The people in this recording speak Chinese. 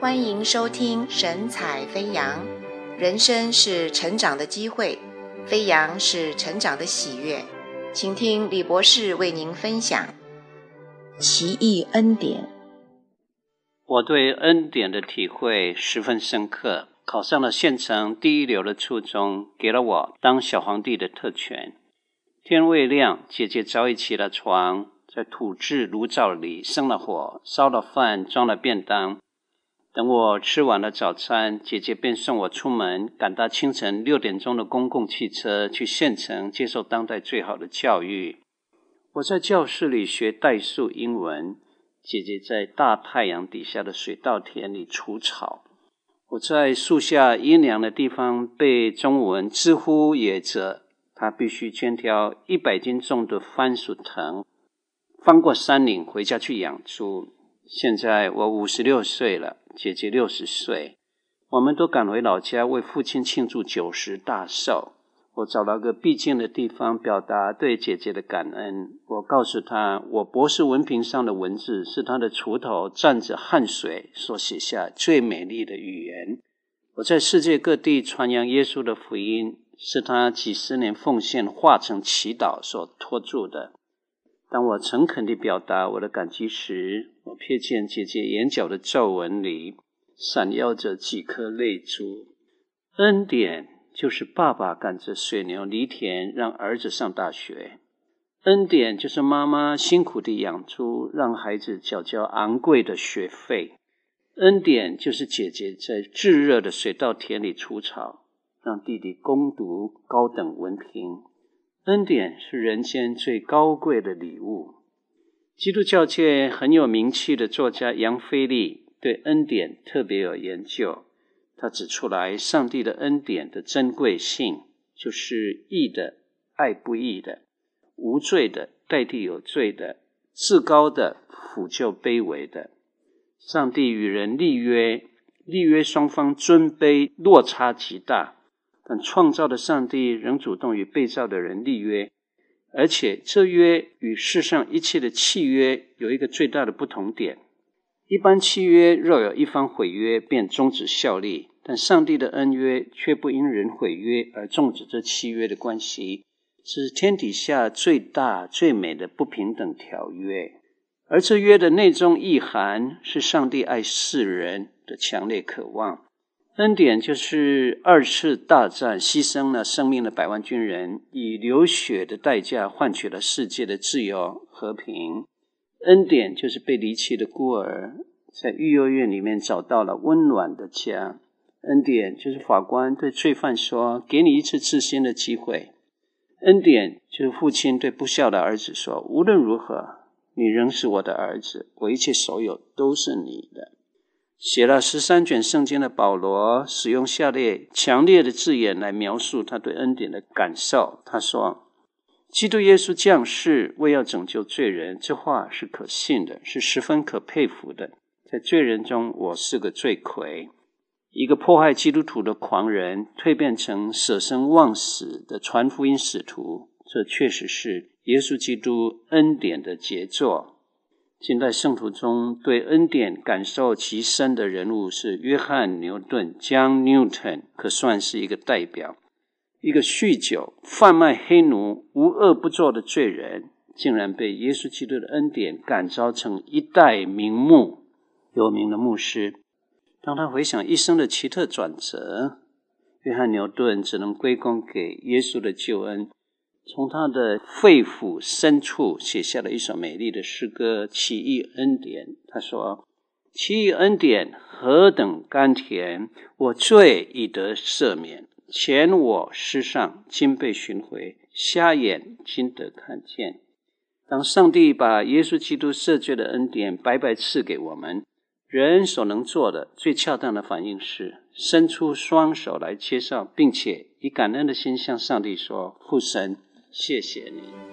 欢迎收听神采飞扬，人生是成长的机会，飞扬是成长的喜悦。请听李博士为您分享奇异恩典。我对恩典的体会十分深刻，考上了县城第一流的初中，给了我当小皇帝的特权。天未亮，姐姐早已起了床，在土制炉灶里生了火，烧了饭，装了便当。等我吃完了早餐，姐姐便送我出门，赶搭清晨六点钟的公共汽车去县城接受当代最好的教育。我在教室里学代数英文，姐姐在大太阳底下的水稻田里除草。我在树下阴凉的地方背中文，知乎也者，她必须肩挑一百斤重的番薯藤，翻过山岭回家去养猪。现在我五十六岁了。姐姐六十岁，我们都赶回老家为父亲庆祝九十大寿。我找了个僻静的地方，表达对姐姐的感恩。我告诉她，我博士文凭上的文字是她的锄头蘸着汗水所写下最美丽的语言。我在世界各地传扬耶稣的福音，是她几十年奉献化成祈祷所托住的。当我诚恳地表达我的感激时，我瞥见姐姐眼角的皱纹里闪耀着几颗泪珠。恩典就是爸爸赶着水牛犁田，让儿子上大学；恩典就是妈妈辛苦地养猪，让孩子缴交昂贵的学费；恩典就是姐姐在炙热的水稻田里除草，让弟弟攻读高等文凭。恩典是人间最高贵的礼物。基督教界很有名气的作家杨菲利对恩典特别有研究。他指出来，上帝的恩典的珍贵性，就是义的爱不义的，无罪的代替有罪的，至高的抚救卑微的。上帝与人立约，立约双方尊卑落差极大。但创造的上帝仍主动与被造的人立约，而且这约与世上一切的契约有一个最大的不同点：一般契约若有一方毁约，便终止效力；但上帝的恩约却不因人毁约而终止这契约的关系，是天底下最大最美的不平等条约。而这约的内中意涵是上帝爱世人的强烈渴望。恩典就是二次大战牺牲了生命的百万军人，以流血的代价换取了世界的自由和平。恩典就是被离弃的孤儿，在育幼院里面找到了温暖的家。恩典就是法官对罪犯说：“给你一次自新的机会。”恩典就是父亲对不孝的儿子说：“无论如何，你仍是我的儿子，我一切所有都是你的。”写了十三卷圣经的保罗，使用下列强烈的字眼来描述他对恩典的感受。他说：“基督耶稣降世为要拯救罪人，这话是可信的，是十分可佩服的。在罪人中，我是个罪魁，一个迫害基督徒的狂人，蜕变成舍生忘死的传福音使徒。这确实是耶稣基督恩典的杰作。”近代圣徒中对恩典感受极深的人物是约翰牛顿 （John Newton），可算是一个代表。一个酗酒、贩卖黑奴、无恶不作的罪人，竟然被耶稣基督的恩典感召成一代名牧、有名的牧师。当他回想一生的奇特转折，约翰牛顿只能归功给耶稣的救恩。从他的肺腑深处写下了一首美丽的诗歌《奇异恩典》。他说：“奇异恩典何等甘甜，我罪已得赦免，前我失丧，今被寻回，瞎眼今得看见。”当上帝把耶稣基督赦罪的恩典白白赐给我们，人所能做的最恰当的反应是伸出双手来接受，并且以感恩的心向上帝说：“父神。”谢谢你。